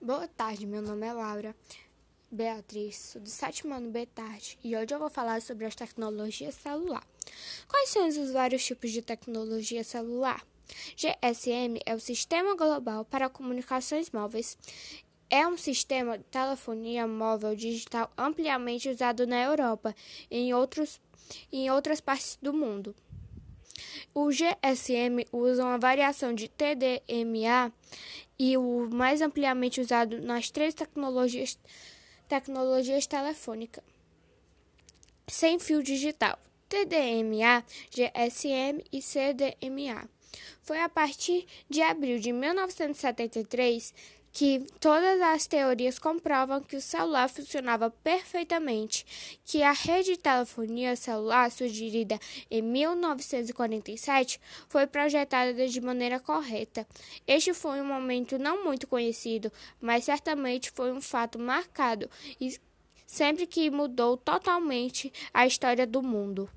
Boa tarde, meu nome é Laura Beatriz, sou do sétimo ano B tarde e hoje eu vou falar sobre as tecnologias celular. Quais são os vários tipos de tecnologia celular? GSM é o Sistema Global para Comunicações Móveis. É um sistema de telefonia móvel digital ampliamente usado na Europa e em, outros, em outras partes do mundo. O GSM usa uma variação de TDMA e o mais ampliamente usado nas três tecnologias, tecnologias telefônicas sem fio digital, TDMA, GSM e CDMA. Foi a partir de abril de 1973 que todas as teorias comprovam que o celular funcionava perfeitamente, que a rede de telefonia celular, sugerida em 1947, foi projetada de maneira correta. Este foi um momento não muito conhecido, mas certamente foi um fato marcado e sempre que mudou totalmente a história do mundo.